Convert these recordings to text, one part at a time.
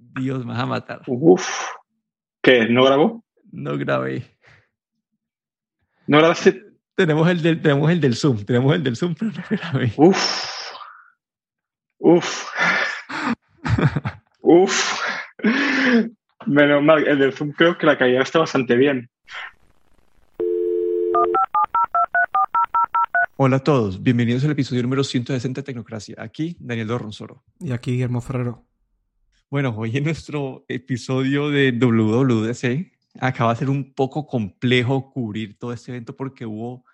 Dios, me vas a matar. Uf. ¿Qué? ¿No grabó? No grabé. ¿No grabaste? Tenemos el, del, tenemos el del Zoom, tenemos el del Zoom, pero no grabé. Uf. Uf. Uf. Menos mal, el del Zoom creo que la calidad está bastante bien. Hola a todos, bienvenidos al episodio número 160 de Tecnocracia. Aquí Daniel Dorronsoro. Y aquí Guillermo Ferrero. Bueno, hoy en nuestro episodio de WWDC acaba de ser un poco complejo cubrir todo este evento porque hubo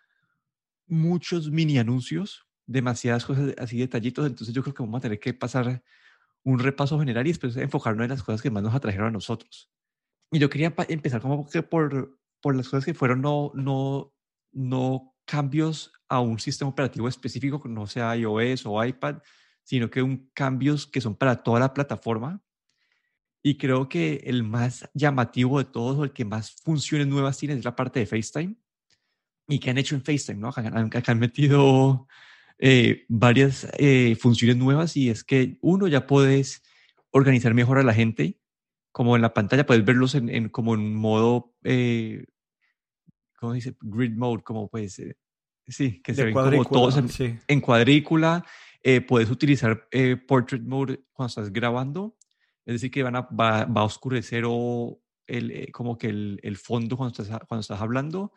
muchos mini anuncios, demasiadas cosas así detallitos, entonces yo creo que vamos a tener que pasar un repaso general y después enfocarnos en las cosas que más nos atrajeron a nosotros. Y yo quería empezar como que por, por las cosas que fueron no, no, no cambios a un sistema operativo específico, no sea iOS o iPad, sino que un cambios que son para toda la plataforma. Y creo que el más llamativo de todos o el que más funciones nuevas tiene es la parte de FaceTime. ¿Y que han hecho en FaceTime? ¿no? Han, han metido eh, varias eh, funciones nuevas y es que uno ya puedes organizar mejor a la gente, como en la pantalla puedes verlos en, como en modo, eh, ¿cómo dice? Grid mode, como pues, eh, sí, que se ven como todos en, sí. en cuadrícula. puedes utilizar portrait mode cuando estás grabando, es decir, que van a, va, va a oscurecer o el, como que el, el fondo cuando estás, cuando estás hablando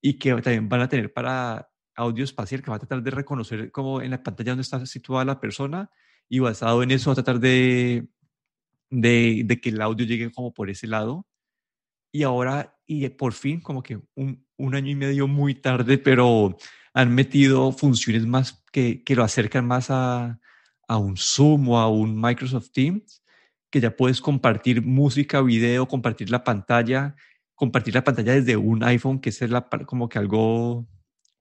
y que también van a tener para audio espacial que va a tratar de reconocer como en la pantalla donde está situada la persona y basado en eso va a tratar de, de, de que el audio llegue como por ese lado. Y ahora, y por fin, como que un, un año y medio muy tarde, pero han metido funciones más que, que lo acercan más a, a un Zoom o a un Microsoft Teams, que ya puedes compartir música, video, compartir la pantalla, compartir la pantalla desde un iPhone, que es la, como que algo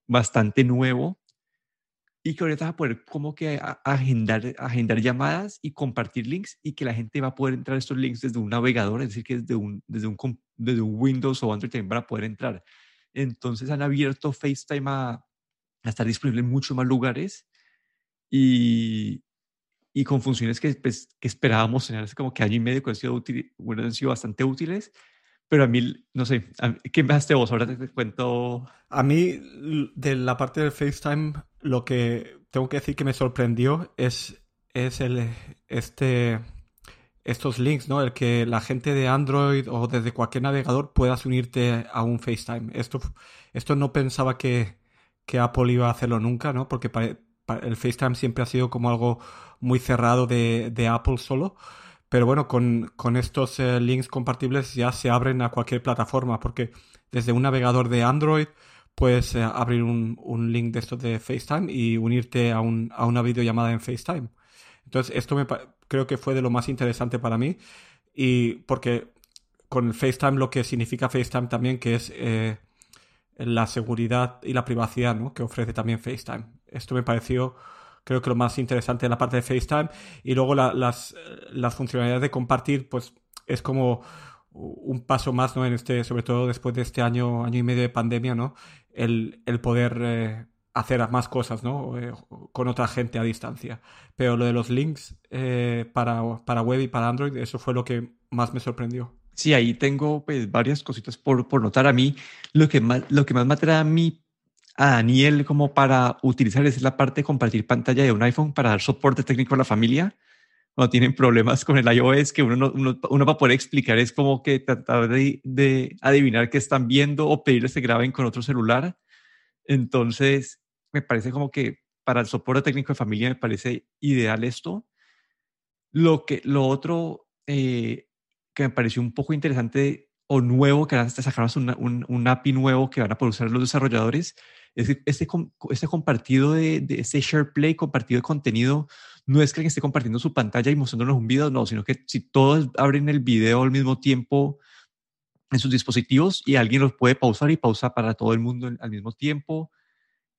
bastante nuevo y que ahorita vas a poder como que agendar, agendar llamadas y compartir links y que la gente va a poder entrar a estos links desde un navegador, es decir, que desde un, desde un, Windows o Android también van a poder entrar. Entonces han abierto FaceTime a, a estar disponible en muchos más lugares y, y con funciones que, pues, que esperábamos tener hace como que año y medio que han sido, útil, bueno, han sido bastante útiles pero a mí, no sé, ¿qué empezaste vos? Ahora te cuento. A mí, de la parte del FaceTime, lo que tengo que decir que me sorprendió es, es el, este, estos links, ¿no? El que la gente de Android o desde cualquier navegador puedas unirte a un FaceTime. Esto, esto no pensaba que, que Apple iba a hacerlo nunca, ¿no? Porque el FaceTime siempre ha sido como algo muy cerrado de, Apple solo. Pero bueno, con, con estos eh, links compartibles ya se abren a cualquier plataforma, porque desde un navegador de Android puedes eh, abrir un, un, link de estos de FaceTime y unirte a, un, a una videollamada en FaceTime. Entonces, esto me, creo que fue de lo más interesante para mí, y porque con FaceTime lo que significa FaceTime también, que es eh, la seguridad y la privacidad ¿no? que ofrece también FaceTime. Esto me pareció creo que lo más interesante de la parte de FaceTime. Y luego las, las funcionalidades de compartir, pues es como un paso más, ¿no? En este, sobre todo después de este año, año y medio de pandemia, ¿no? El, el poder eh, hacer más cosas, ¿no? Eh, con otra gente a distancia. Pero lo de los links eh, para, para web y para Android, eso fue lo que más me sorprendió. Sí, ahí tengo pues, varias cositas por, por notar. A mí, lo que más, lo que más me atrae a mí a Daniel como para utilizar es la parte de compartir pantalla de un iPhone para dar soporte técnico a la familia cuando tienen problemas con el iOS que uno, no, uno, uno va a poder explicar es como que tratar de, de, adivinar qué están viendo o pedirles que graben con otro celular. Entonces, me parece como que para el soporte técnico de familia me parece ideal esto. Lo, que, lo otro eh, que me pareció un poco interesante o nuevo, que ahora sacaron un, un, un API nuevo que van a poder usar los desarrolladores, es decir, este, este compartido de, este share play, compartido de contenido, no es que alguien esté compartiendo su pantalla y mostrándonos un video, no, sino que si todos abren el video al mismo tiempo en sus dispositivos y alguien los puede pausar y pausa para todo el mundo al mismo tiempo.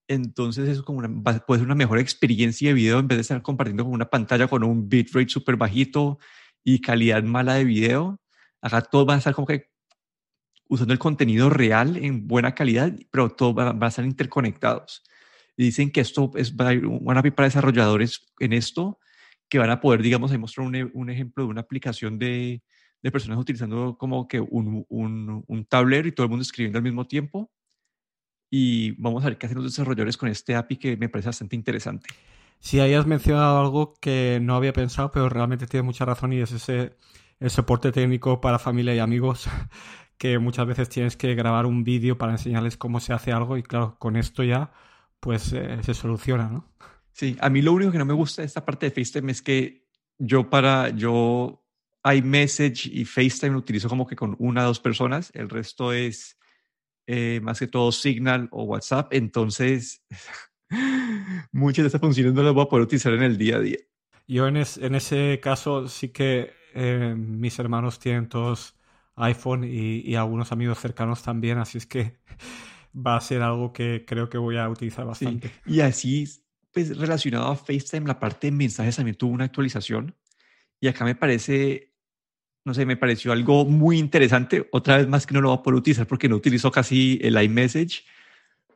Entonces eso como una, puede ser una mejor experiencia de video en vez de estar compartiendo con una pantalla con un bitrate súper bajito y calidad mala de video. Acá todos van a estar como que usando el contenido real en buena calidad, pero todos van, a estar interconectados. Y dicen que esto es, van a para desarrolladores en esto, que van a poder, digamos, ahí mostrar un, e- un ejemplo de una aplicación de, de personas utilizando como que un, un, un tablero y todo el mundo escribiendo al mismo tiempo. Y vamos a ver qué hacen los desarrolladores con este API que me parece bastante interesante. Sí, ahí has mencionado algo que no había pensado, pero realmente tiene mucha razón y es ese el soporte técnico para familia y amigos, que muchas veces tienes que grabar un vídeo para enseñarles cómo se hace algo y claro, con esto ya pues eh, se soluciona, ¿no? Sí, a mí lo único que no me gusta de esta parte de FaceTime es que yo para, yo iMessage y FaceTime lo utilizo como que con una o dos personas, el resto es eh, más que todo Signal o WhatsApp, entonces muchas de estas funciones no las voy a poder utilizar en el día a día. Yo en, es- en ese caso sí que eh, mis hermanos tienen todos iPhone y, y algunos amigos cercanos también, así es que va a ser algo que creo que voy a utilizar Sí, bastante. y así, pues relacionado a FaceTime, la parte de mensajes también tuvo una actualización. Y acá me parece, no sé, me pareció algo muy interesante. Otra vez más que no lo voy a poder utilizar porque no utilizo casi el iMessage,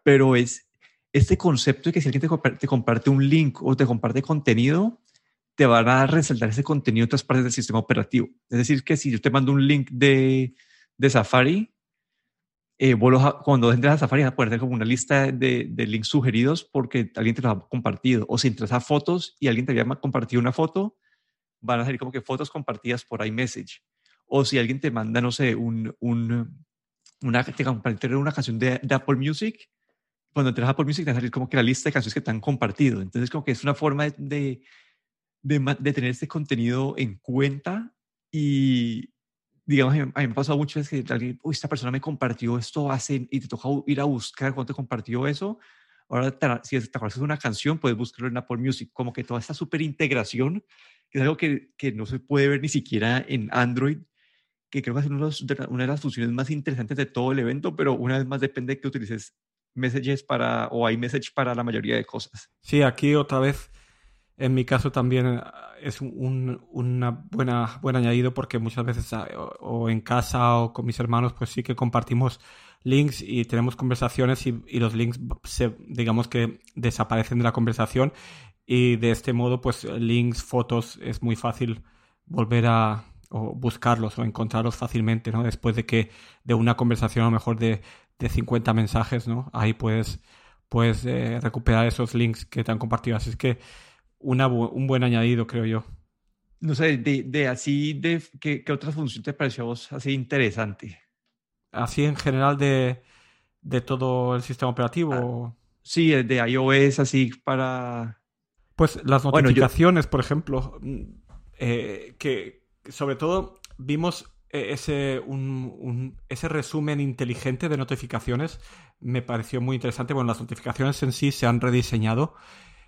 pero es este concepto de que si alguien te, te comparte un link o te comparte contenido, te van a resaltar ese contenido en otras partes del sistema operativo. Es decir, que si yo te mando un link de, de Safari, eh, vos cuando entres a Safari vas a poder tener como una lista de, de links sugeridos porque alguien te los ha compartido. O si entras a fotos y alguien te había compartido una foto, van a salir como que fotos compartidas por iMessage. O si alguien te manda, no sé, un, un, una, te compartieron una canción de, de Apple Music, cuando entras a Apple Music te va a salir como que la lista de canciones que te han compartido. Entonces como que es una forma de, de, de de tener este contenido en cuenta y, digamos, a mí, me ha pasado muchas veces que alguien, uy, esta persona me compartió esto hace, y te toca ir a buscar cuándo te compartió eso. Ahora, si te acuerdas de una canción, puedes buscarlo en Apple Music. Como que toda esta súper integración, que es algo que, que no se puede ver ni siquiera en Android, que creo que es una de las funciones más interesantes de todo el evento, pero una vez más depende de que utilices Messages para, o iMessage para la mayoría de cosas. Sí, aquí otra vez, en mi caso también eh, es un, un- una buena, buen añadido porque muchas veces ah, o, en casa o con mis hermanos pues sí que compartimos links y tenemos conversaciones y, y los links se, digamos que desaparecen de la conversación y de este modo pues links, fotos es muy fácil volver a o buscarlos o encontrarlos fácilmente, ¿no? Después de que de una conversación a lo mejor de, de 50 mensajes, ¿no? Ahí puedes puedes eh, recuperar esos links que te han compartido. Así es que una, bu- un buen añadido, creo yo. No sé, de, de así, de, ¿qué, qué otra función te pareció a vos así interesante? Así en general de, de todo el sistema operativo. Sí, el de iOS, así para... Pues las Bueno, yo- notificaciones, por ejemplo, mm, eh, que sobre todo vimos eh, ese, un- un- ese resumen inteligente de notificaciones, me pareció muy interesante. Bueno, las notificaciones en sí se han rediseñado,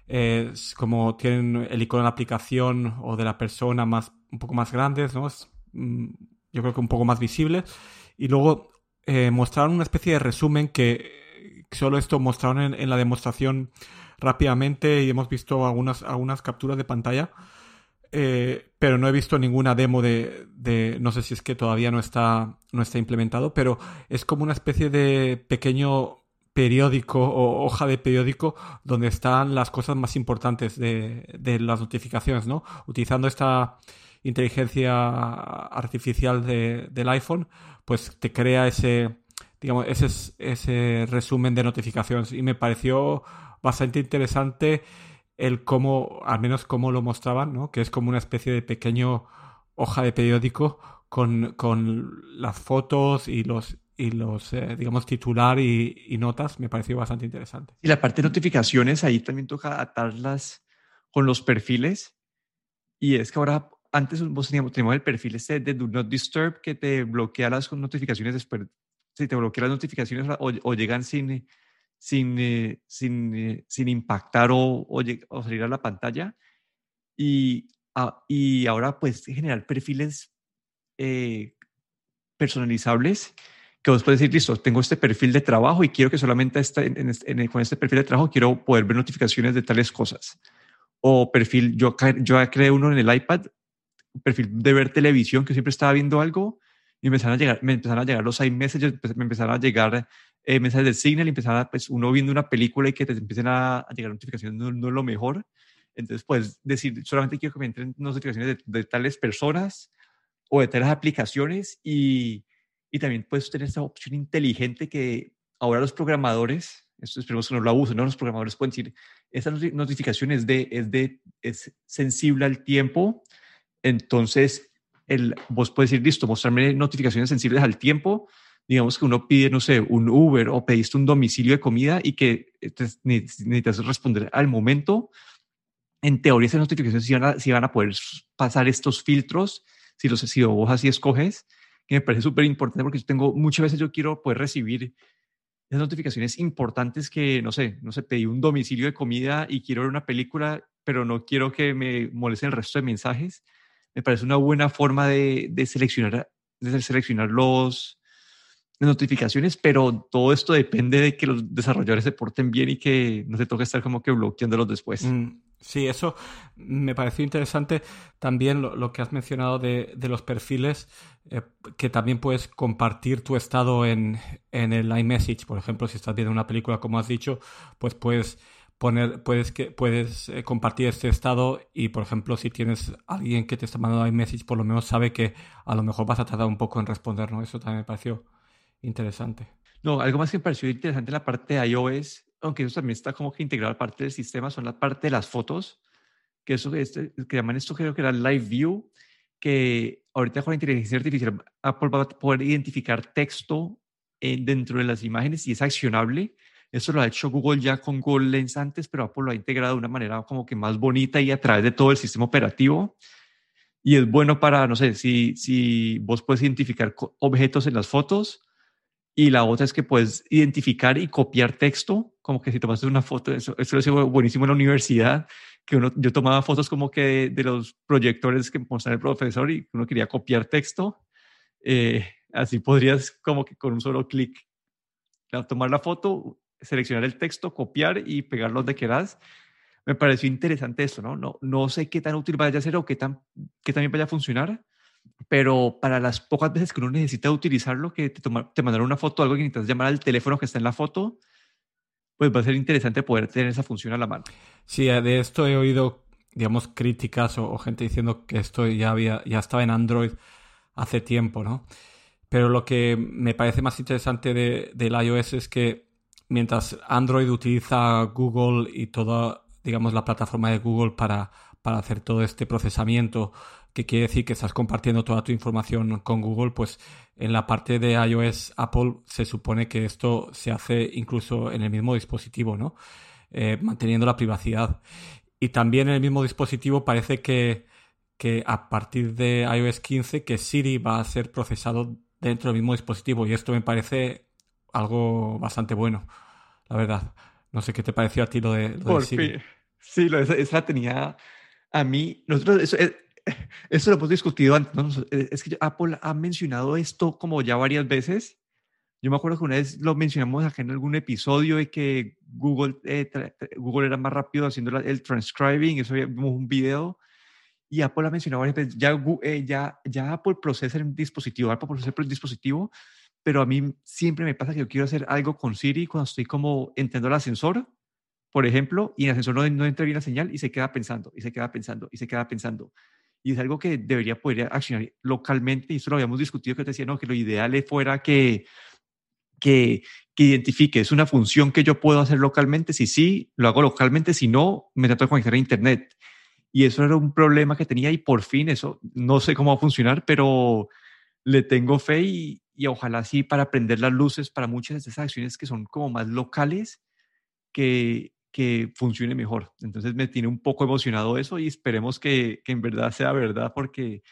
eh, como tienen el icono de la aplicación o de la persona más, un poco más grandes, ¿no? Es, mm, yo creo que un poco más visible. Y luego eh, mostraron una especie de resumen que solo esto mostraron en, en la demostración rápidamente y hemos visto algunas, algunas capturas de pantalla. Eh, pero no he visto ninguna demo de, de- no sé si es que todavía no está, no está implementado, pero es como una especie de pequeño periódico o hoja de periódico donde están las cosas más importantes de, las notificaciones, ¿no? Utilizando esta inteligencia artificial de- del iPhone, pues te crea ese, digamos, ese, ese resumen de notificaciones y me pareció bastante interesante el cómo, al menos cómo lo mostraban. Que es como una especie de pequeño hoja de periódico con, con las fotos y los, y los eh, digamos, titular y, y notas. Me pareció bastante interesante. Y la parte de notificaciones, ahí también toca atarlas con los perfiles. Y es que ahora, antes vos teníamos, teníamos el perfil este de Do Not Disturb que te bloquea las notificaciones después. Si te bloquea las notificaciones o, o llegan sin, sin, eh, sin, eh, sin impactar o, o, o salir a la pantalla. Y, ah, y ahora puedes generar perfiles eh, personalizables que vos puedes decir, listo, tengo este perfil de trabajo y quiero que solamente este- en- en con este perfil de trabajo quiero poder ver notificaciones de tales cosas. O perfil, yo, yo creé uno en el iPad, perfil de ver televisión, que siempre estaba viendo algo y empezaron a llegar, me empezaron a llegar los iMessages, empe- me empezaron a llegar eh, mensajes del Signal y empezaron a, pues, uno viendo una película y que te empiecen a, a llegar notificaciones no, no es lo mejor. Entonces puedes decir, solamente quiero que me entren notificaciones de, de tales personas o de tales aplicaciones y, y también puedes tener esta opción inteligente que ahora los programadores, esperemos que no lo abusen, ¿no? los programadores pueden decir, esta notificación es, de, es, de, es sensible al tiempo, entonces el, vos puedes decir, listo, mostrarme notificaciones sensibles al tiempo, digamos que uno pide, no sé, un Uber o pediste un domicilio de comida y que necesitas responder al momento, en teoría esas notificaciones sí van a, van a poder pasar estos filtros si, los, si vos así escoges, que me parece súper importante porque yo tengo, muchas veces yo quiero poder recibir esas notificaciones importantes que, no sé, no sé, pedí un domicilio de comida y quiero ver una película, pero no quiero que me molesten el resto de mensajes. Me parece una buena forma de, de seleccionar, de seleccionar los, las notificaciones, pero todo esto depende de que los desarrolladores se porten bien y que no se toque estar como que bloqueándolos después. Mm, sí, eso me pareció interesante. También lo, que has mencionado de, de los perfiles, eh, que también puedes compartir tu estado en, en el iMessage. Por ejemplo, si estás viendo una película, como has dicho, pues puedes poner, puedes, que, puedes eh, compartir este estado y, por ejemplo, si tienes alguien que te está mandando iMessage, por lo menos sabe que a lo mejor vas a tardar un poco en responder, ¿no? Eso también me pareció interesante. No, algo más que me pareció interesante en la parte de iOS, aunque eso también está como que integrado a parte del sistema, son la parte de las fotos, que eso este, que llaman esto creo que era Live View, que ahorita con la inteligencia artificial Apple va a poder identificar texto dentro de las imágenes y es accionable. Eso lo ha hecho Google ya con Google Lens antes, pero Apple lo ha integrado de una manera como que más bonita y a través de todo el sistema operativo. Y es bueno para, no sé, si, si vos puedes identificar objetos en las fotos, y la otra es que puedes identificar y copiar texto, como que si tomaste una foto, eso, eso lo sido buenísimo en la universidad, que uno, yo tomaba fotos como que de, los proyectores que mostraba el profesor y uno quería copiar texto. Eh, así podrías como que con un solo clic tomar la foto, seleccionar el texto, copiar y pegarlo donde quieras. Me pareció interesante esto, ¿no? No, no sé qué tan útil vaya a ser o qué, tan, qué también vaya a funcionar, pero para las pocas veces que uno necesita utilizarlo, que te, te mandaron una foto, algo que necesitas llamar al teléfono que está en la foto, pues va a ser interesante poder tener esa función a la mano. Sí, eh, de esto he oído, digamos, críticas o, gente diciendo que esto ya, había, ya estaba en Android hace tiempo, ¿no? Pero lo que me parece más interesante de, del iOS es que mientras Android utiliza Google y toda, digamos, la plataforma de Google para, para hacer todo este procesamiento que quiere decir que estás compartiendo toda tu información con Google, pues en la parte de iOS Apple se supone que esto se hace incluso en el mismo dispositivo, ¿no? Eh, manteniendo la privacidad. Y también en el mismo dispositivo parece que, que a partir de iOS 15 que Siri va a ser procesado dentro del mismo dispositivo y esto me parece algo bastante bueno, la verdad. No sé qué te pareció a ti lo de, Siri. Sí, lo, esa, tenía a mí, nosotros, eso, eso lo hemos discutido antes. Eh, es que Apple ha mencionado esto como ya varias veces. Yo me acuerdo que una vez lo mencionamos acá en algún episodio de que Google, eh, Google era más rápido haciendo el transcribing, eso vimos un video, y Apple ha mencionado varias veces, ya, eh, ya, ya Apple procesa el dispositivo, Apple procesa el dispositivo, pero a mí siempre me pasa que yo quiero hacer algo con Siri cuando estoy como entrando el ascensor, por ejemplo, y el ascensor no, no entra bien la señal y se queda pensando, y se queda pensando, y se queda pensando y es algo que debería poder accionar localmente, y eso lo habíamos discutido, que te decía, no, que lo ideal fuera que, que, que identifique, es una función que yo puedo hacer localmente, si sí, lo hago localmente, si no, me trato de conectar a Internet. Y eso era un problema que tenía y por fin eso, no sé cómo va a funcionar, pero le tengo fe y, y ojalá sí para prender las luces para muchas de estas acciones que son como más locales, que, que funcione mejor. Entonces me tiene un poco emocionado eso y esperemos que, que en verdad sea verdad porque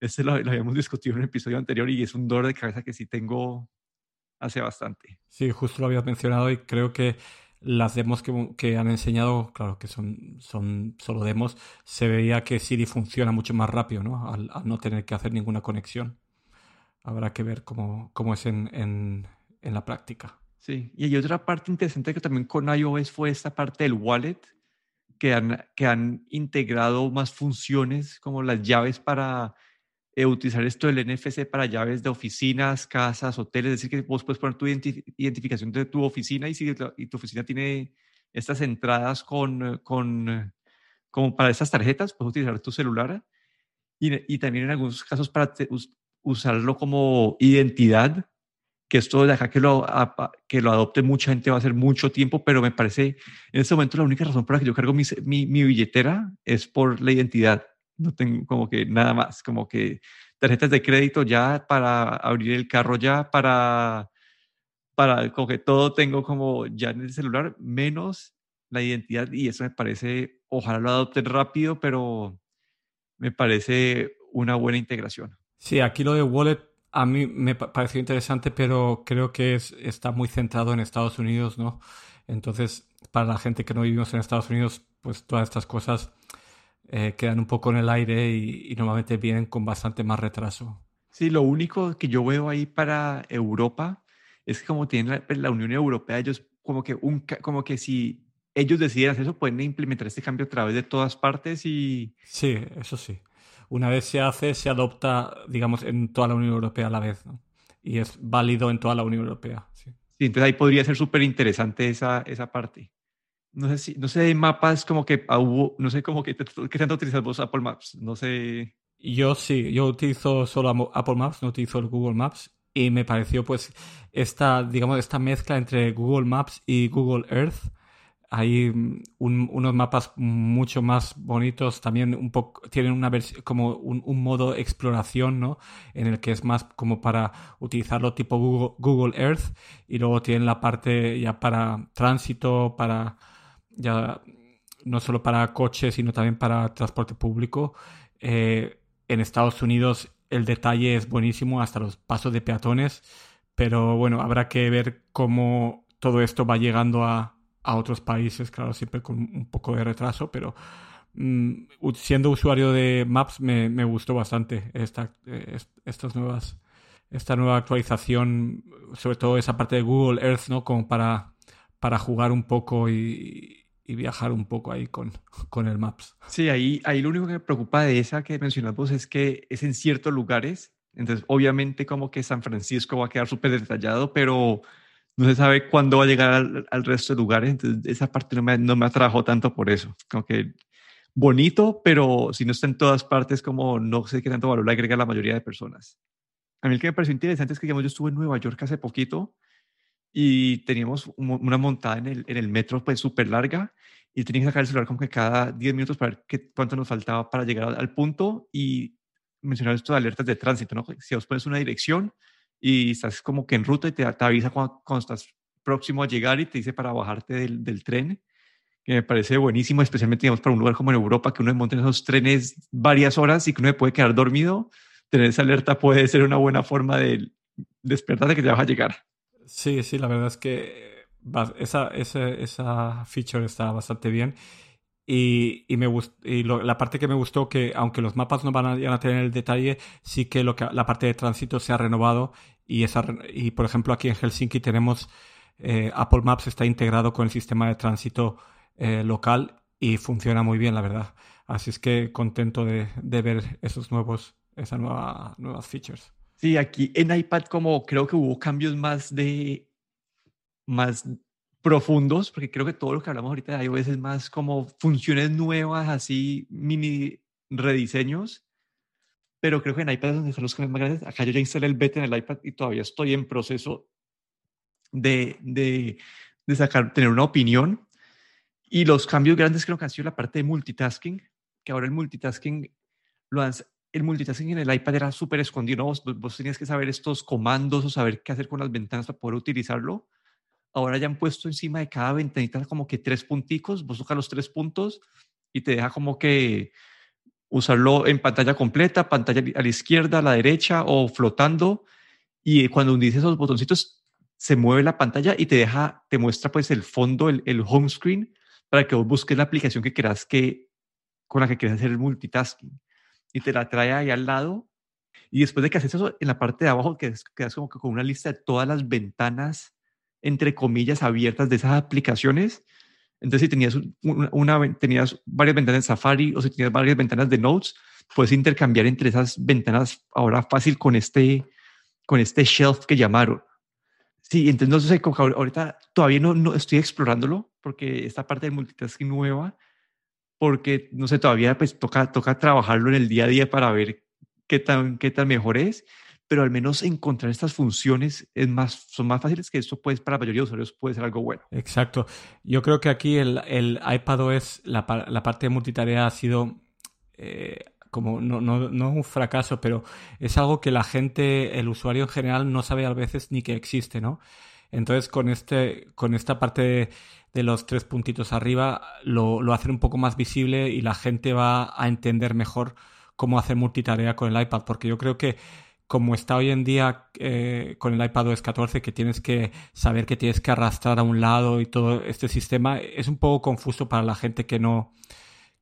este lo, habíamos discutido en el episodio anterior y es un dolor de cabeza que sí tengo hace bastante. Sí, justo lo habías mencionado y creo que las demos que, que, han enseñado, claro que son, son solo demos, se veía que Siri funciona mucho más rápido, ¿no? Al, no tener que hacer ninguna conexión. Habrá que ver cómo, cómo es en, en, en la práctica. Sí, y hay otra parte interesante que también con iOS fue esta parte del wallet, que han, que han integrado más funciones como las llaves para eh, utilizar esto del NFC para llaves de oficinas, casas, hoteles, es decir, que vos puedes poner tu identificación de tu oficina y si y tu oficina tiene estas entradas con, con, como para esas tarjetas, puedes utilizar tu celular. Y, y también en algunos casos para usarlo como identidad, que esto de acá que lo, que lo adopte mucha gente va a ser mucho tiempo, pero me parece en este momento la única razón por la que yo cargo mi, mi, mi billetera es por la identidad. No tengo como que nada más, como que tarjetas de crédito ya para abrir el carro ya, para, para como que todo tengo como ya en el celular, menos la identidad y eso me parece, ojalá lo adopten rápido, pero me parece una buena integración. Sí, aquí lo de Wallet a mí me pareció interesante, pero creo que es, está muy centrado en Estados Unidos, ¿no? Entonces, para la gente que no vivimos en Estados Unidos, pues todas estas cosas eh, quedan un poco en el aire y, normalmente vienen con bastante más retraso. Sí, lo único que yo veo ahí para Europa es que como tienen la, pues, la Unión Europea, ellos como que, un, como que si ellos deciden hacer eso, pueden implementar este cambio a través de todas partes y... Sí, eso sí. Una vez se hace, se adopta, digamos, en toda la Unión Europea a la vez, ¿no? Y es válido en toda la Unión Europea. Sí, sí entonces ahí podría ser súper interesante esa, esa parte no sé si, no sé, mapas como que ah, hubo, no sé cómo que, ¿qué tanto utilizas vos Apple Maps? No sé. Yo sí, yo utilizo solo Apple Maps, no utilizo el Google Maps y me pareció pues esta, digamos, esta mezcla entre Google Maps y Google Earth. Hay mm, unos mapas mucho más bonitos, también un poco, tienen una como un, un, modo exploración, ¿no? En el que es más como para utilizarlo tipo Google, Google Earth y luego tienen la parte ya para tránsito, para ya no solo para coches, sino también para transporte público. Eh, en Estados Unidos el detalle es buenísimo, hasta los pasos de peatones, pero bueno, habrá que ver cómo todo esto va llegando a, a otros países, claro, siempre con un poco de retraso, pero mm, siendo usuario de Maps me, me gustó bastante esta, eh, estas nuevas, esta nueva actualización, sobre todo esa parte de Google Earth, ¿no? Como para, para jugar un poco y, y viajar un poco ahí con, con el Maps. Sí, ahí, ahí lo único que me preocupa de esa que mencionamos es que es en ciertos lugares. Entonces, obviamente, como que San Francisco va a quedar súper detallado, pero no se sabe cuándo va a llegar al, resto de lugares. Entonces, esa parte no me, no me atrajo tanto por eso. Como que bonito, pero si no está en todas partes, como no sé qué tanto valor le agrega la mayoría de personas. A mí el que me pareció interesante es que, digamos, yo estuve en Nueva York hace poquito y teníamos una montada en el, en el metro pues súper larga y tenía que sacar el celular como que cada 10 minutos para ver qué, cuánto nos faltaba para llegar al, punto y mencionar esto de alertas de tránsito, ¿no? Si vos pones una dirección y estás como que en ruta y te, te avisa cuando, cuando, estás próximo a llegar y te dice para bajarte del, del, tren, que me parece buenísimo, especialmente digamos para un lugar como en Europa, que uno monta en esos trenes varias horas y que uno puede quedar dormido, tener esa alerta puede ser una buena forma de despertar de que te vas a llegar. Sí, sí, la verdad es que esa, esa, feature está bastante bien. Y, y, me y la parte que me gustó que aunque los mapas no van a, a tener el detalle sí que, lo que la parte de tránsito se ha renovado y esa y por ejemplo aquí en Helsinki tenemos eh, Apple Maps está integrado con el sistema de tránsito eh, local y funciona muy bien la verdad. Así es que contento de, de ver esos nuevos esas nueva, nuevas features. Sí, aquí en iPad como creo que hubo cambios más de más profundos, porque creo que todo lo que hablamos ahorita de iOS es más como funciones nuevas, así mini rediseños, pero creo que en iPad es donde están los cambios más grandes. Acá yo ya instalé el beta en el iPad y todavía estoy en proceso de, de, de sacar, tener una opinión. Y los cambios grandes creo que han sido la parte de multitasking, que ahora el multitasking lo han, el multitasking en el iPad era súper escondido, vos, tenías que saber estos comandos o saber qué hacer con las ventanas para poder utilizarlo. Ahora ya han puesto encima de cada ventanita como que tres punticos, vos tocas los tres puntos y te deja como que usarlo en pantalla completa, pantalla a la izquierda, a la derecha o flotando. Y cuando unís esos botoncitos, se mueve la pantalla y te deja, te muestra pues el fondo, el, el home screen, para que vos busques la aplicación que quieras que, con la que quieras hacer el multitasking y te la trae ahí al lado. Y después de que haces eso, en la parte de abajo quedas, quedas como que con una lista de todas las ventanas, entre comillas, abiertas de esas aplicaciones. Entonces, si tenías, una, tenías varias ventanas de Safari o si tenías varias ventanas de Notes, puedes intercambiar entre esas ventanas ahora fácil con este, con este shelf que llamaron. Sí, entonces no sé, ahorita todavía no, no estoy explorándolo porque esta parte del multitasking nueva, porque, no sé, todavía pues toca, toca trabajarlo en el día a día para ver qué tan, qué tan mejor es, pero al menos encontrar estas funciones es más, son más fáciles que esto, pues para la mayoría de usuarios puede ser algo bueno. Exacto. Yo creo que aquí el, el iPadOS, la, la parte de multitarea ha sido... Eh, como no, no, no un fracaso, pero es algo que la gente, el usuario en general, no sabe a veces ni que existe, ¿no? Entonces, con, este, con esta parte de, los tres puntitos arriba, lo, lo hacen un poco más visible y la gente va a entender mejor cómo hacer multitarea con el iPad, porque yo creo que como está hoy en día eh, con el iPad OS 14, que tienes que saber que tienes que arrastrar a un lado y todo este sistema, es un poco confuso para la gente que no,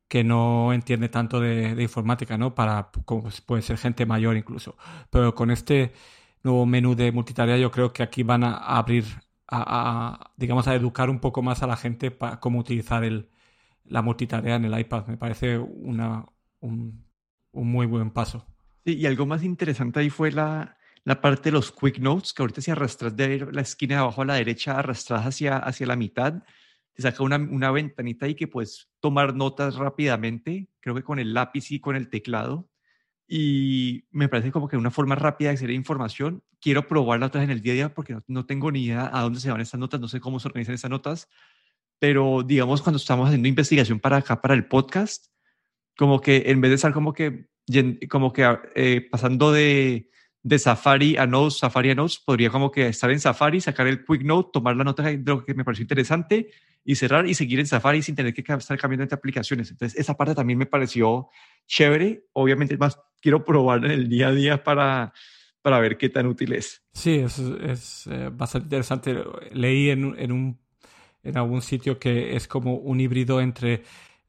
que no entiende tanto de, informática, ¿no? Para, como puede ser gente mayor incluso. Pero con este nuevo menú de multitarea yo creo que aquí van a, abrir, a, digamos, a educar un poco más a la gente para cómo utilizar el, la multitarea en el iPad. Me parece una, un, un muy buen paso. Y algo más interesante ahí fue la, la parte de los quick notes, que ahorita si arrastras de la esquina de abajo a la derecha, arrastras hacia, hacia la mitad, te saca una, una ventanita ahí que puedes tomar notas rápidamente, creo que con el lápiz y con el teclado. Y me parece como que una forma rápida de hacer información. Quiero probarla otra en el día a día porque no, tengo ni idea a dónde se van estas notas, no sé cómo se organizan estas notas. Pero digamos, cuando estamos haciendo investigación para acá, para el podcast, como que en vez de estar como que, como que eh, pasando de, de Safari a Notes, Safari a Notes, podría como que estar en Safari, sacar el Quick Note, tomar la nota de lo que me pareció interesante y cerrar y seguir en Safari sin tener que estar cambiando entre aplicaciones. Entonces, esa parte también me pareció chévere. Obviamente, más quiero probar en el día a día para, para ver qué tan útil es. Sí, es, es eh, bastante interesante. Leí en, en, un, en algún sitio que es como un híbrido entre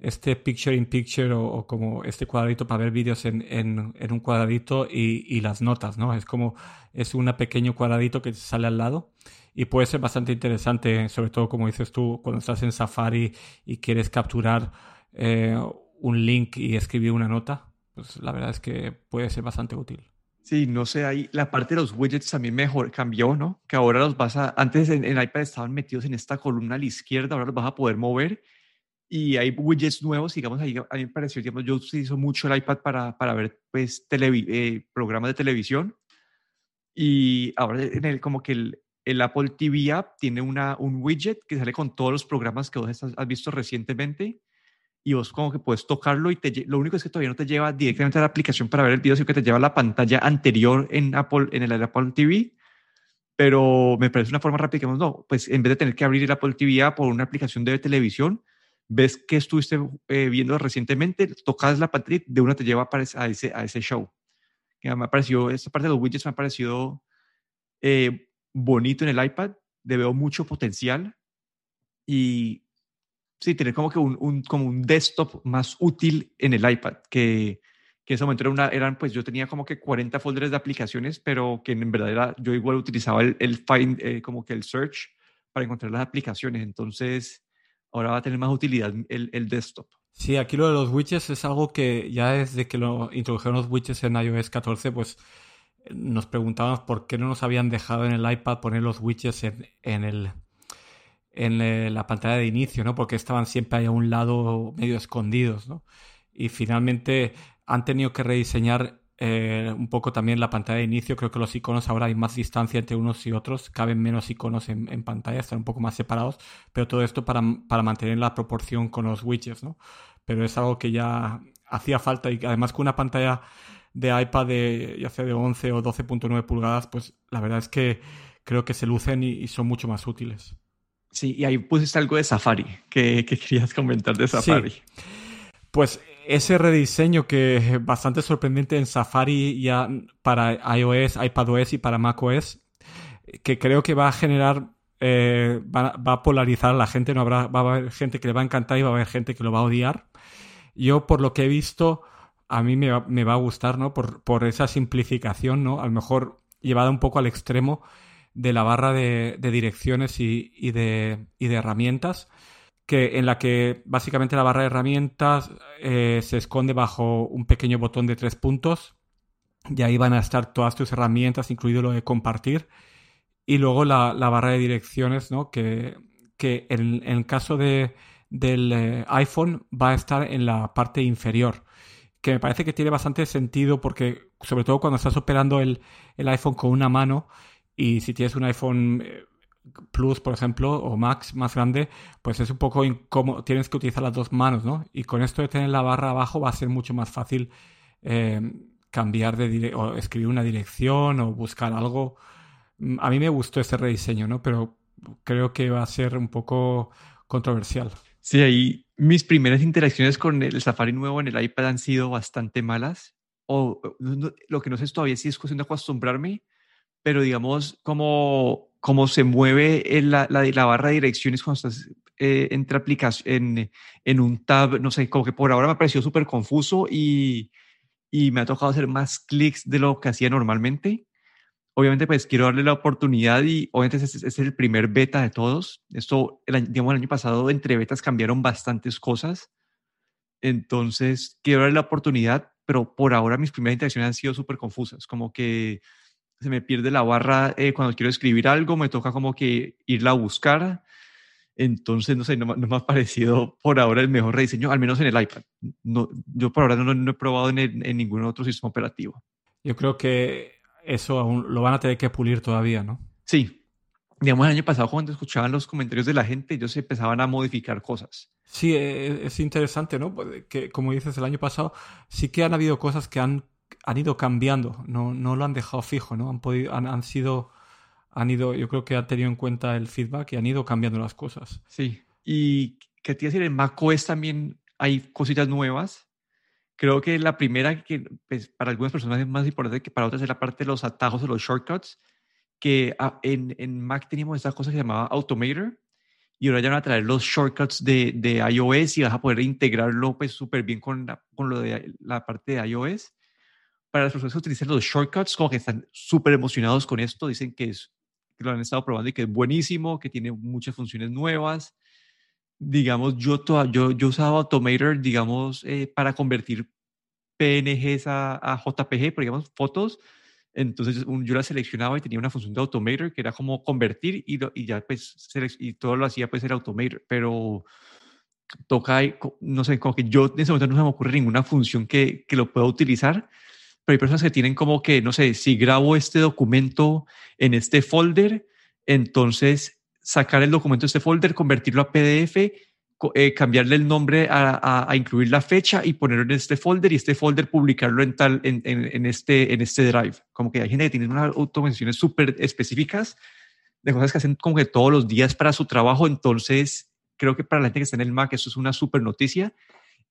este picture in picture o, como este cuadradito para ver vídeos en, en, en, un cuadradito y, y, las notas, ¿no? Es como, es un pequeño cuadradito que sale al lado y puede ser bastante interesante, sobre todo como dices tú, cuando estás en Safari y quieres capturar eh, un link y escribir una nota, pues la verdad es que puede ser bastante útil. Sí, no sé, ahí la parte de los widgets también mejor cambió, ¿no? Que ahora los vas a, antes en, en iPad estaban metidos en esta columna a la izquierda, ahora los vas a poder mover y hay widgets nuevos, digamos, ahí a mí me pareció, digamos, yo utilizo mucho el iPad para, para ver, pues, eh, programas de televisión, y ahora en el, como que el, el, Apple TV App tiene una, un widget que sale con todos los programas que vos has visto recientemente, y vos como que puedes tocarlo y te, lo único es que todavía no te lleva directamente a la aplicación para ver el video, sino que te lleva a la pantalla anterior en Apple, en el Apple TV, pero me parece una forma rápida no, pues en vez de tener que abrir el Apple TV App por una aplicación de televisión, ves que estuviste eh, viendo recientemente, tocas la pantalla de una te lleva a ese, a ese show. Me ha parecido, esta parte de los widgets me ha parecido eh, bonito en el iPad, le veo mucho potencial y sí, tener como que un, como un desktop más útil en el iPad, que, que en ese momento era una, eran, pues yo tenía como que 40 folders de aplicaciones, pero que en verdad era, yo igual utilizaba el, el find, eh, como que el search para encontrar las aplicaciones. Entonces, ahora va a tener más utilidad el, el desktop. Sí, aquí lo de los widgets es algo que ya desde que introdujeron los widgets en iOS 14, pues nos preguntábamos por qué no nos habían dejado en el iPad poner los widgets en, en el en la pantalla de inicio, ¿no? Porque estaban siempre ahí a un lado medio escondidos, ¿no? Y finalmente han tenido que rediseñar eh, un poco también la pantalla de inicio. Creo que los iconos ahora hay más distancia entre unos y otros, caben menos iconos en, pantalla, están un poco más separados, pero todo esto para, para, mantener la proporción con los widgets, ¿no? Pero es algo que ya hacía falta y además con una pantalla de iPad de ya sea de 11 o 12.9 pulgadas, pues la verdad es que creo que se lucen y, son mucho más útiles. Sí, y ahí pusiste algo de Safari, que, querías comentar de Safari. Pues ese rediseño que es bastante sorprendente en Safari ya para iOS, iPadOS y para macOS, que creo que va a generar, eh, va, a polarizar a la gente, no habrá, va a haber gente que le va a encantar y va a haber gente que lo va a odiar. Yo, por lo que he visto, a mí me va, a gustar, ¿no? Por, por, esa simplificación, ¿no? A lo mejor llevada un poco al extremo de la barra de, direcciones y de herramientas que, en la que básicamente la barra de herramientas eh, se esconde bajo un pequeño botón de tres puntos y ahí van a estar todas tus herramientas, incluido lo de compartir. Y luego la, barra de direcciones, ¿no? que, que en, el caso de, del eh, iPhone va a estar en la parte inferior. Que me parece que tiene bastante sentido porque, sobre todo cuando estás operando el, el iPhone con una mano y si tienes un iPhone eh, Plus, por ejemplo, o Max más grande, pues es un poco incómodo, tienes que utilizar las dos manos, ¿no? Y con esto de tener la barra abajo va a ser mucho más fácil eh, cambiar de o escribir una dirección o buscar algo. Mm, a mí me gustó ese rediseño, ¿no? Pero creo que va a ser un poco controversial. Sí, ahí mis primeras interacciones con el Safari nuevo en el iPad han sido bastante malas. O lo que no sé todavía si es cuestión de acostumbrarme, pero digamos, como, como se mueve la, la, la, barra de direcciones cuando estás eh, entre aplicación, en, en, un tab, no sé, como que por ahora me ha parecido súper confuso y, y me ha tocado hacer más clics de lo que hacía normalmente obviamente pues quiero darle la oportunidad y obviamente este, es el primer beta de todos. Esto, el, digamos, el año pasado entre betas cambiaron bastantes cosas. Entonces, quiero darle la oportunidad, pero por ahora mis primeras interacciones han sido súper confusas, como que se me pierde la barra eh, cuando quiero escribir algo, me toca como que irla a buscar. Entonces, no sé, no, me ha parecido por ahora el mejor rediseño, al menos en el iPad. No, yo por ahora no, lo he probado en, en ningún otro sistema operativo. Yo creo que eso aún lo van a tener que pulir todavía, ¿no? Sí. Digamos, el año pasado cuando escuchaban los comentarios de la gente, ellos empezaban a modificar cosas. Sí, e, e, es interesante, ¿no? Pues, que como dices, el año pasado sí que han habido cosas que han, han ido cambiando, no, no lo han dejado fijo, ¿no? Han, podido, han, han sido, han ido, yo creo que han tenido en cuenta el feedback y han ido cambiando las cosas. Sí, y que te decir, en macOS también hay cositas nuevas Creo que la primera, que pues, para algunas personas es más importante que para otras, es la parte de los atajos o los shortcuts, que ah, en, en Mac teníamos esta cosa que se llamaba Automator, y ahora ya van a traer los shortcuts de, de iOS y vas a poder integrarlo pues súper bien con, con lo de la parte de iOS. Para las personas que utilizan los shortcuts, como que están súper emocionados con esto, dicen que, es, que lo han estado probando y que es buenísimo, que tiene muchas funciones nuevas. Digamos, yo, yo, yo usaba Automator, digamos, eh, para convertir PNGs a, a, JPG, por digamos, fotos. Entonces yo la seleccionaba y tenía una función de Automator que era como convertir y, y ya pues y todo lo hacía pues el Automator, pero toca, no sé, como que yo en ese momento no se me ocurre ninguna función que, que lo pueda utilizar, pero hay personas que tienen como que, no sé, si grabo este documento en este folder, entonces sacar el documento de este folder, convertirlo a PDF, eh, cambiarle el nombre a, a, incluir la fecha y ponerlo en este folder y este folder publicarlo en, tal, en, en, este, en este drive. Como que hay gente que tiene unas automatizaciones súper específicas de cosas que hacen como que todos los días para su trabajo. Entonces, creo que para la gente que está en el Mac eso es una súper noticia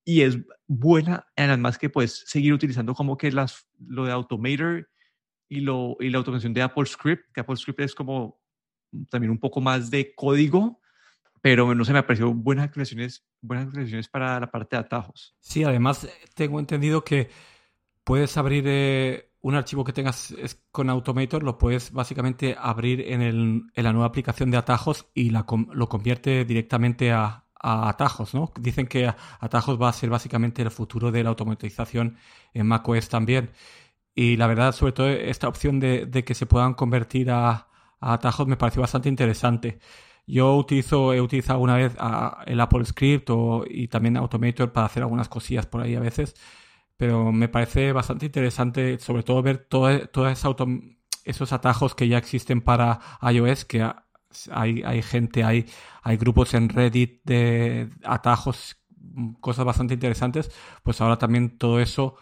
y es buena, además que puedes seguir utilizando como que las, lo de Automator y, lo, y la automatización de Apple Script, que Apple Script es como también un poco más de código, pero no se me pareció buenas actualizaciones, buenas actualizaciones para la parte de atajos. Sí, además tengo entendido que puedes abrir eh, un archivo que tengas con Automator, lo puedes básicamente abrir en, el, en la nueva aplicación de atajos y lo convierte directamente a, atajos, ¿no? Dicen que atajos va a ser básicamente el futuro de la automatización en macOS también. Y la verdad, sobre todo esta opción de, que se puedan convertir a, atajos me pareció bastante interesante. Yo utilizo, he utilizado una vez el Apple Script y también Automator para hacer algunas cosillas por ahí a veces, pero me parece bastante interesante, sobre todo ver todos esos atajos que ya existen para iOS, que hay, hay gente, hay, hay grupos en Reddit de atajos, cosas bastante interesantes, pues ahora también todo eso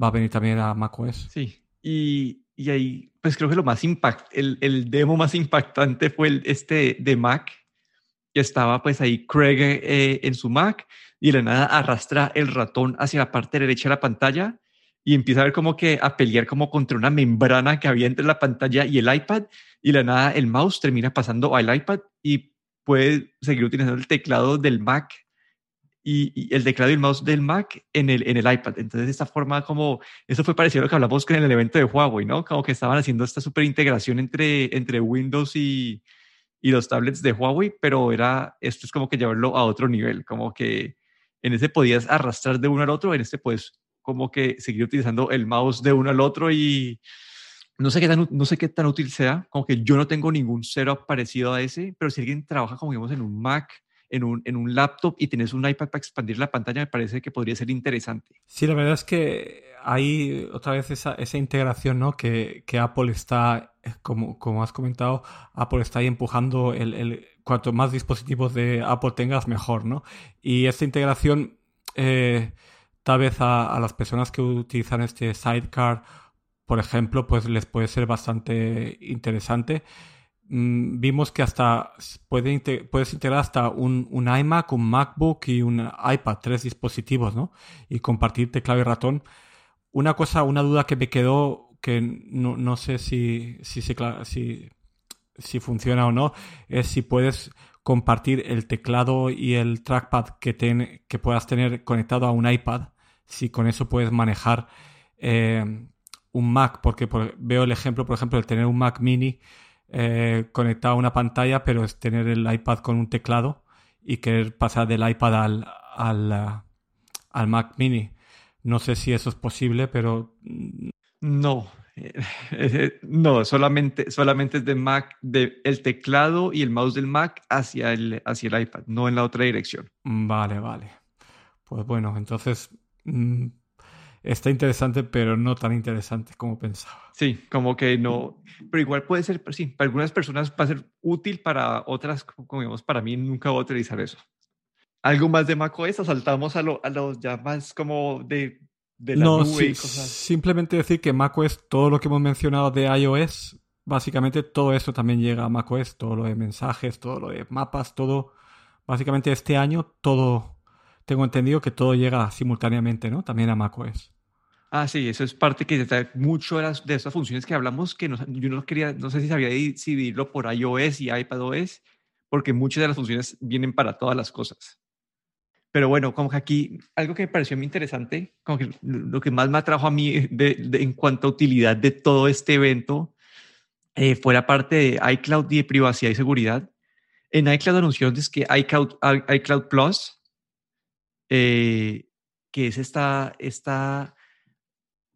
va a venir también a macOS. Sí, y, y ahí, pues creo que lo más impact, el, el demo más impactante fue el, este de Mac, que estaba pues ahí Craig eh, en su Mac y de la nada arrastra el ratón hacia la parte derecha de la pantalla y empieza a ver como que a pelear como contra una membrana que había entre la pantalla y el iPad y la nada el mouse termina pasando al iPad y puede seguir utilizando el teclado del Mac y, el teclado y el mouse del Mac en el, en el iPad. Entonces, de esta forma, como eso fue parecido a lo que hablamos en el evento de Huawei, ¿no? Como que estaban haciendo esta super integración entre, entre Windows y, y los tablets de Huawei, pero era, esto es como que llevarlo a otro nivel, como que en ese podías arrastrar de uno al otro, en este puedes como que seguir utilizando el mouse de uno al otro y no sé qué tan, no sé qué tan útil sea, como que yo no tengo ningún setup parecido a ese, pero si alguien trabaja como digamos en un Mac en un, en un laptop y tienes un iPad para expandir la pantalla, me parece que podría ser interesante. Sí, la verdad es que hay otra vez esa, esa integración, ¿no? Que, que, Apple está, como, como has comentado, Apple está ahí empujando el, el, cuanto más dispositivos de Apple tengas, mejor, ¿no? Y esta integración, eh, tal vez a, las personas que utilizan este sidecar, por ejemplo, pues les puede ser bastante interesante. Mm, vimos que hasta puede puedes integrar hasta un, iMac, un MacBook y un iPad, tres dispositivos, ¿no? Y compartir teclado y ratón. Una cosa, una duda que me quedó, que no, no sé si, si, funciona o no, es si puedes compartir el teclado y el trackpad que, que puedas tener conectado a un iPad, si con eso puedes manejar eh, un Mac, porque veo el ejemplo, por ejemplo, de tener un Mac mini eh, conectado a una pantalla, pero es tener el iPad con un teclado y querer pasar del iPad al, al, uh, al Mac mini. No sé si eso es posible, pero... No, no, solamente, solamente es de Mac, de el teclado y el mouse del Mac hacia el, hacia el iPad, no en la otra dirección. Vale, vale. Pues bueno, entonces mm, está interesante, pero no tan interesante como pensaba. Sí, como que no, pero igual puede ser, sí, para algunas personas va a ser útil, para otras, como digamos, para mí nunca voy a utilizar eso. ¿Algo más de macOS? ¿Saltamos a, lo, a los ya más como de, de la no, nube sí, cosas? Simplemente decir que macOS, todo lo que hemos mencionado de iOS, básicamente todo eso también llega a macOS, todo lo de mensajes, todo lo de mapas, todo, básicamente este año todo, tengo entendido que todo llega simultáneamente, ¿no? También a macOS. Ah, sí, eso es parte que está mucho de, las, de estas funciones que hablamos, que no, yo no quería, no sé si sabía dividirlo por iOS y iPadOS, porque muchas de las funciones vienen para todas las cosas. Pero bueno, como que aquí algo que me pareció muy interesante, como que lo que más me atrajo a mí de, de, en cuanto a utilidad de todo este evento eh, fue la parte de iCloud y de privacidad y seguridad. En iCloud anunciaron que iCloud, iCloud Plus, eh, que es esta, esta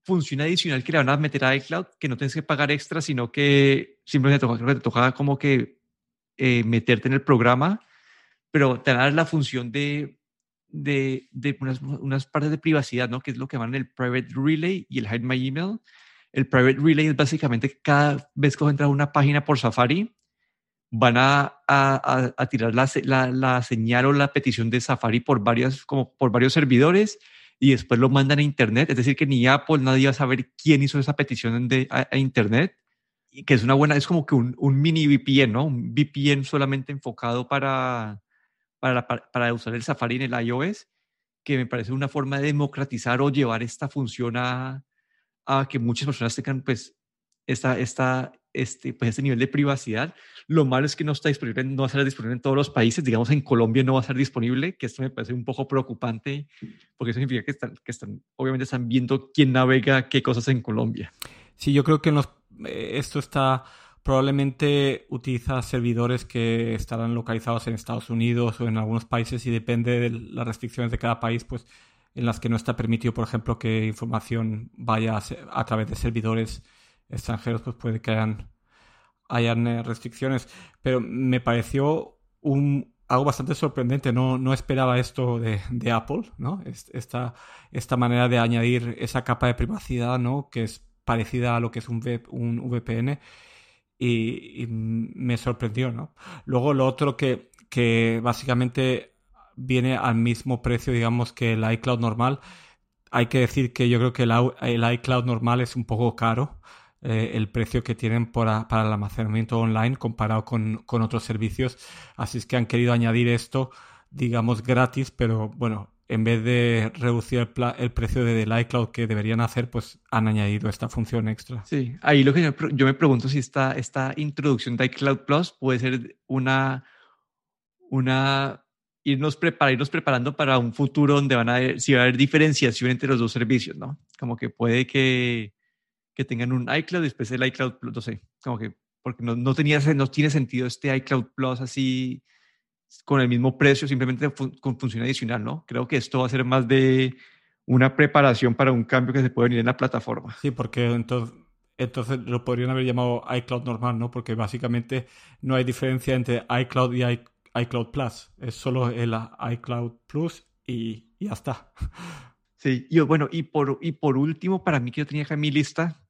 función adicional que le van a meter a iCloud, que no tienes que pagar extra, sino que simplemente te toca, te toca como que eh, meterte en el programa, pero te van a dar la función de, de, de unas, unas, partes de privacidad, ¿no? Que es lo que van el Private Relay y el Hide My Email. El Private Relay es básicamente cada vez que entras a una página por Safari, van a, a, a tirar la, la, la, señal o la petición de Safari por, varias, como por varios servidores y después lo mandan a Internet. Es decir, que ni Apple, nadie va a saber quién hizo esa petición de, a, a Internet. Y que es una buena, es como que un, un, mini VPN, ¿no? Un VPN solamente enfocado para, para, para, usar el Safari en el iOS, que me parece una forma de democratizar o llevar esta función a, a que muchas personas tengan, pues, esta, esta, este, pues, este nivel de privacidad. Lo malo es que no está disponible, no va a ser disponible en todos los países. Digamos, en Colombia no va a ser disponible, que esto me parece un poco preocupante, porque eso significa que están, que están obviamente están viendo quién navega qué cosas en Colombia. Sí, yo creo que los, eh, esto está probablemente utiliza servidores que estarán localizados en Estados Unidos o en algunos países y depende de las restricciones de cada país, pues en las que no está permitido, por ejemplo, que información vaya a, a través de servidores extranjeros, pues puede que hayan, eh, restricciones. Pero me pareció un, algo bastante sorprendente. No, no esperaba esto de, de, Apple, ¿no? Esta, esta manera de añadir esa capa de privacidad, ¿no? Que es parecida a lo que es un, un VPN. Y, y, me sorprendió, ¿no? Luego lo otro que, que básicamente viene al mismo precio, digamos, que el iCloud normal. Hay que decir que yo creo que el, el iCloud normal es un poco caro eh, el precio que tienen para, para el almacenamiento online comparado con, con, otros servicios. Así es que han querido añadir esto, digamos, gratis, pero bueno, en vez de reducir el, el precio del de iCloud que deberían hacer, pues han añadido esta función extra. Sí, ahí lo que yo, yo me pregunto si esta, esta introducción de iCloud Plus puede ser una, una irnos, prepara, irnos preparando para un futuro donde van a haber, si va a haber diferenciación entre los dos servicios, ¿no? Como que puede que que tengan un iCloud y después el iCloud Plus, no sé, como que, porque no, no, tenía, no tiene sentido este iCloud Plus así con el mismo precio, simplemente con función adicional, ¿no? Creo que esto va a ser más de una preparación para un cambio que se puede venir en la plataforma. Sí, porque entonces, entonces lo podrían haber llamado iCloud normal, ¿no? Porque básicamente no hay diferencia entre iCloud y iCloud Plus. Es solo el iCloud Plus y, ya está. Sí, y bueno, y por, y por último, para mí que yo tenía acá en mi lista,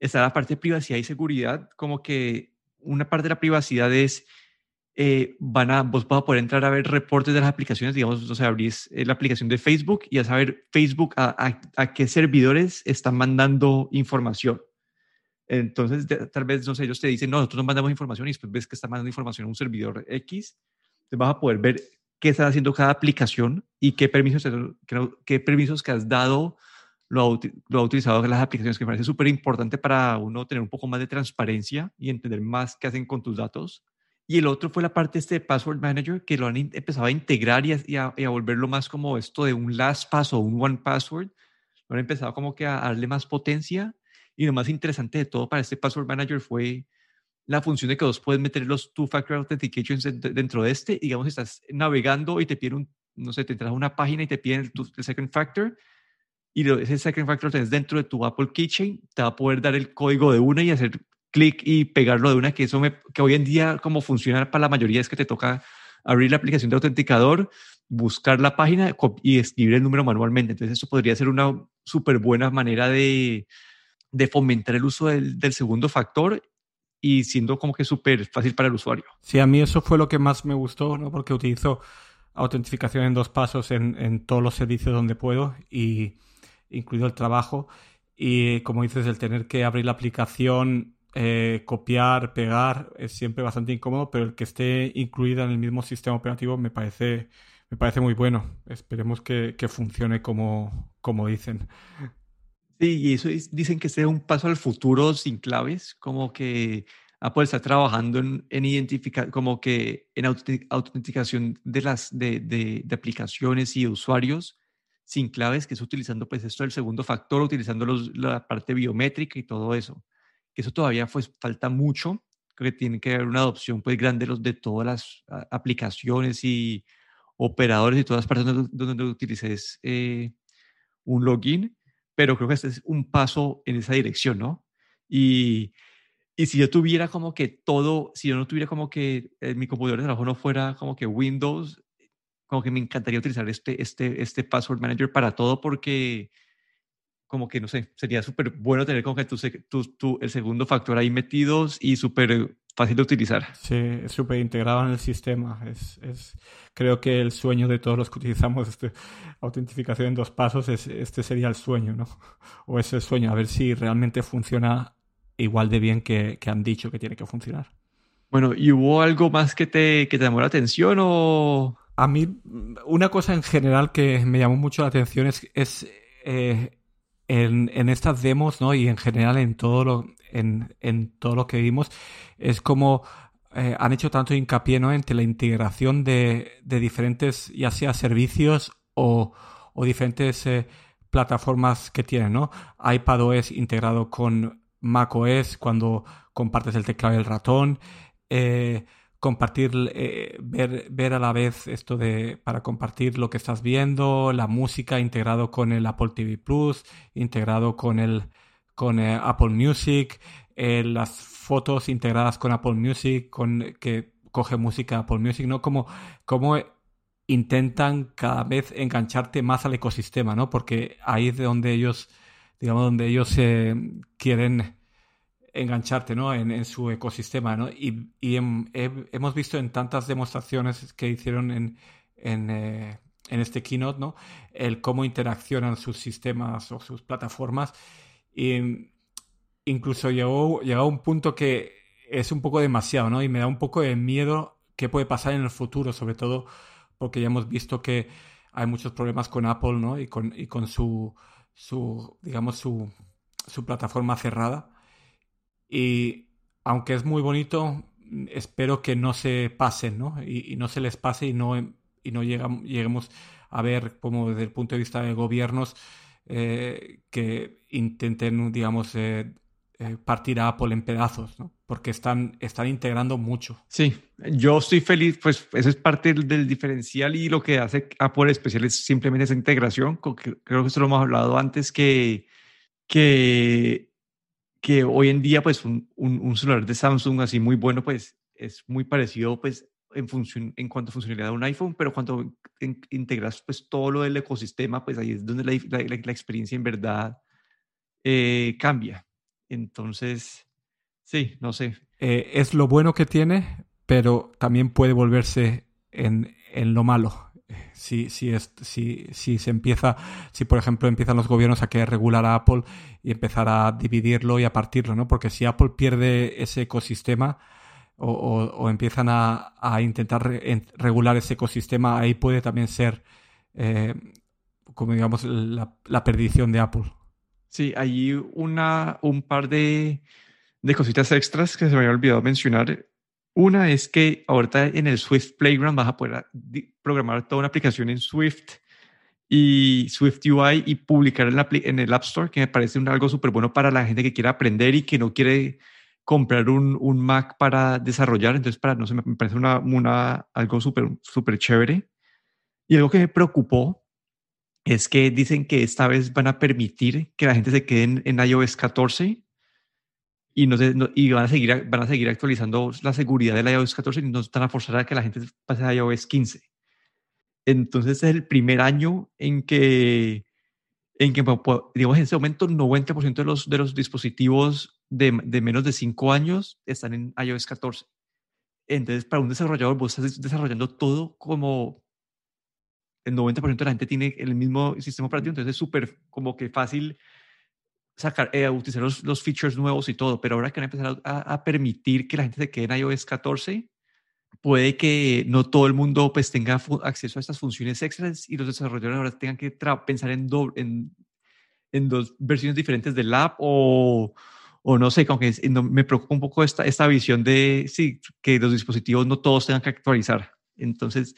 está la parte de privacidad y seguridad, como que una parte de la privacidad es, eh, van a, vos vas a poder entrar a ver reportes de las aplicaciones, digamos, o sea, abrís eh, la aplicación de Facebook y a saber Facebook a, a, qué servidores están mandando información. Entonces, tal vez, no sé, ellos te dicen, no, nosotros no mandamos información y después ves que está mandando información a un servidor X, te vas a poder ver qué está haciendo cada aplicación y qué permisos, qué permisos que has dado lo ha, lo ha utilizado en las aplicaciones, que me parece súper importante para uno tener un poco más de transparencia y entender más qué hacen con tus datos. Y el otro fue la parte este de Password Manager, que lo han empezado a integrar y a, y a, volverlo más como esto de un LastPass o un One Password. Lo han empezado como que a darle más potencia. Y lo más interesante de todo para este Password Manager fue la función de que vos puedes meter los two-factor authentications dentro de este. Digamos, estás navegando y te piden un, no sé, te entras a una página y te piden el, el second factor y ese second factor tenés dentro de tu Apple Keychain, te va a poder dar el código de una y hacer clic y pegarlo de una, que eso me, que hoy en día como funciona para la mayoría es que te toca abrir la aplicación de autenticador, buscar la página y escribir el número manualmente. Entonces eso podría ser una súper buena manera de, de, fomentar el uso del segundo factor y siendo como que súper fácil para el usuario. Sí, a mí eso fue lo que más me gustó, ¿no? Porque utilizo autentificación en dos pasos en, en todos los servicios donde puedo y incluido el trabajo. Y como dices, el tener que abrir la aplicación, eh, copiar, pegar, es siempre bastante incómodo, pero el que esté incluida en el mismo sistema operativo me parece, me parece muy bueno. Esperemos que, que funcione como, como dicen. Sí, y eso dicen que sea un paso al futuro sin claves, como que Apple está trabajando en, en identificar, como que en autenticación de las de, de, de aplicaciones y usuarios sin claves, que es utilizando pues esto del segundo factor, utilizando los, la parte biométrica y todo eso. Eso todavía pues falta mucho, creo que tiene que haber una adopción pues grande de, los, de todas las aplicaciones y operadores y todas las partes donde, donde utilices eh, un login, pero creo que este es un paso en esa dirección, ¿no? Y, y si yo tuviera como que todo, si yo no tuviera como que eh, mi computador de trabajo no fuera como que Windows, como que me encantaría utilizar este, este, este Password Manager para todo porque como que, no sé, sería súper bueno tener como que tu, tu, tu, el segundo factor ahí metidos y súper fácil de utilizar. Sí, es súper integrado en el sistema. Es, es, creo que el sueño de todos los que utilizamos este, autentificación en dos pasos, es, este sería el sueño, ¿no? O es el sueño, a ver si realmente funciona igual de bien que, que han dicho que tiene que funcionar. Bueno, ¿y hubo algo más que te, que te llamó la atención o...? A mí, una cosa en general que me llamó mucho la atención es, es eh, en, en, estas demos, ¿no? Y en general en todo lo, en, en todo lo que vimos, es como eh, han hecho tanto hincapié. Entre la integración de, de diferentes, ya sea servicios o, o diferentes eh, plataformas que tienen, ¿no? iPadOS integrado con macOS cuando compartes el teclado y el ratón. Eh, compartir, ver, ver a la vez esto de, para compartir lo que estás viendo, la música integrado con el Apple TV Plus, integrado con el, con eh, Apple Music, eh, las fotos integradas con Apple Music, con, que coge música Apple Music, ¿no? Como, como intentan cada vez engancharte más al ecosistema, ¿no? Porque ahí es de donde ellos, digamos, donde ellos quieren engancharte ¿no? en, su ecosistema. ¿no? Y, y hemos visto en tantas demostraciones que hicieron en, en, eh, en, este keynote ¿no? el cómo interaccionan sus sistemas o sus plataformas. Y incluso llegó, llegó a un punto que es un poco demasiado ¿no? y me da un poco de miedo qué puede pasar en el futuro, sobre todo porque ya hemos visto que hay muchos problemas con Apple ¿no? y, con, y con su, su digamos, su, su plataforma cerrada. Y aunque es muy bonito, espero que no se pasen, ¿no? Y, no se les pase y no, y no llegamos, lleguemos a ver como desde el punto de vista de gobiernos eh, que intenten, digamos, eh, eh, partir a Apple en pedazos, ¿no? Porque están, están integrando mucho. Sí, yo estoy feliz, pues eso es parte del, diferencial y lo que hace Apple especial es simplemente esa integración. Creo que esto lo hemos hablado antes, que, que que hoy en día pues un, un, un, celular de Samsung así muy bueno pues es muy parecido pues en, función, en cuanto a funcionalidad de un iPhone, pero cuando integras pues todo lo del ecosistema, pues ahí es donde la, la, experiencia en verdad eh, cambia. Entonces, sí, no sé. Eh, es lo bueno que tiene, pero también puede volverse en, en lo malo. Si, si, es, si, si, se empieza, si por ejemplo empiezan los gobiernos a querer regular a Apple y empezar a dividirlo y a partirlo, ¿no? Porque si Apple pierde ese ecosistema, o, empiezan a, intentar regular ese ecosistema, ahí puede también ser, eh, como digamos, la, perdición de Apple. Sí, hay una, un par de, de cositas extras que se me había olvidado mencionar. Una es que ahorita en el Swift Playground vas a poder programar toda una aplicación en Swift y Swift UI y publicar en, en el App Store, que me parece un, algo súper bueno para la gente que quiere aprender y que no quiere comprar un, un, Mac para desarrollar. Entonces, para, no sé, me parece una, una algo súper super chévere. Y algo que me preocupó es que dicen que esta vez van a permitir que la gente se quede en, iOS 14 y, no, y van, a seguir, van a seguir actualizando la seguridad de la iOS 14 y no están a forzar a que la gente pase a iOS 15. Entonces es el primer año en que, en que digamos, en ese momento 90% de los, de los dispositivos de, menos de 5 años están en iOS 14. Entonces, para un desarrollador, vos estás desarrollando todo como el 90% de la gente tiene el mismo sistema operativo, entonces es súper como que fácil sacar, eh, utilizar los, features nuevos y todo, pero ahora que van a empezar a, permitir que la gente se quede en iOS 14, puede que no todo el mundo pues tenga acceso a estas funciones extras y los desarrolladores ahora tengan que pensar en, en, en dos versiones diferentes del app o, o no sé, como que me preocupa un poco esta, esta visión de sí, que los dispositivos no todos tengan que actualizar. Entonces,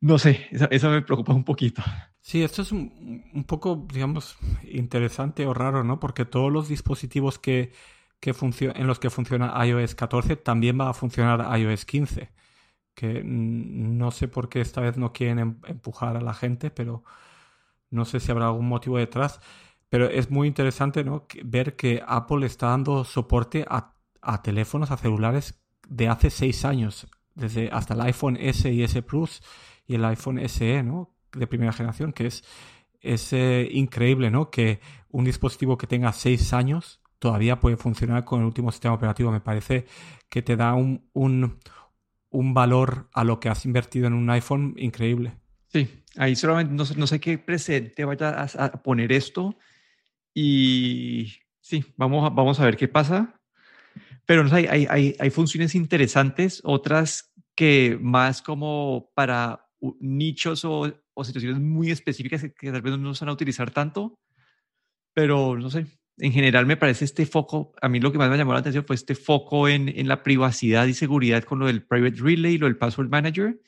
no sé, eso, me preocupa un poquito. Sí, esto es un, un, poco, digamos, interesante o raro, ¿no? Porque todos los dispositivos que, que en los que funciona iOS 14 también va a funcionar iOS 15. Que no sé por qué esta vez no quieren em, empujar a la gente, pero no sé si habrá algún motivo detrás. Pero es muy interesante ¿no? ver que Apple está dando soporte a, teléfonos, a celulares de hace seis años, desde hasta el iPhone S y S Plus y el iPhone SE, ¿no? De primera generación, que es, es eh, increíble, ¿no? Que un dispositivo que tenga seis años todavía puede funcionar con el último sistema operativo. Me parece que te da un, un, un valor a lo que has invertido en un iPhone increíble. Sí, ahí solamente no, no sé qué presente vaya a poner esto, y sí, vamos a, vamos a ver qué pasa. Pero no, hay, hay, hay, funciones interesantes, otras que más como para nichos o, o situaciones muy específicas que, tal vez no se van a utilizar tanto. Pero no sé, en general me parece este foco, a mí lo que más me llamó la atención fue este foco en, en, la privacidad y seguridad con lo del Private Relay, lo del Password Manager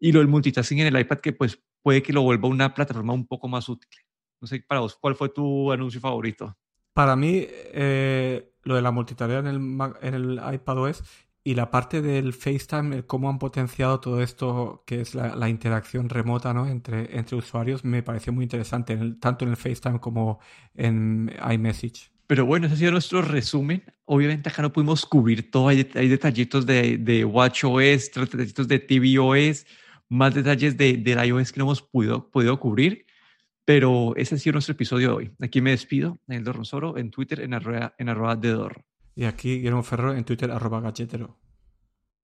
y lo del multitasking en el iPad que pues puede que lo vuelva una plataforma un poco más útil. No sé, para vos, ¿cuál fue tu anuncio favorito? Para mí, eh, lo de la multitarea en el, en el iPadOS y la parte del FaceTime, cómo han potenciado todo esto que es la, interacción remota ¿no? entre, entre usuarios, me pareció muy interesante, tanto en el FaceTime como en iMessage. Pero bueno, ese ha sido nuestro resumen. Obviamente acá no pudimos cubrir todo, hay, detallitos de, de WatchOS, detallitos de tvOS, más detalles de, del iOS que no hemos podido, podido cubrir. Pero ese ha sido nuestro episodio de hoy. Aquí me despido, Daniel Dorronsoro, en Twitter, en arroba, en arroba de Y aquí Guillermo Ferro, en Twitter, arroba galletero.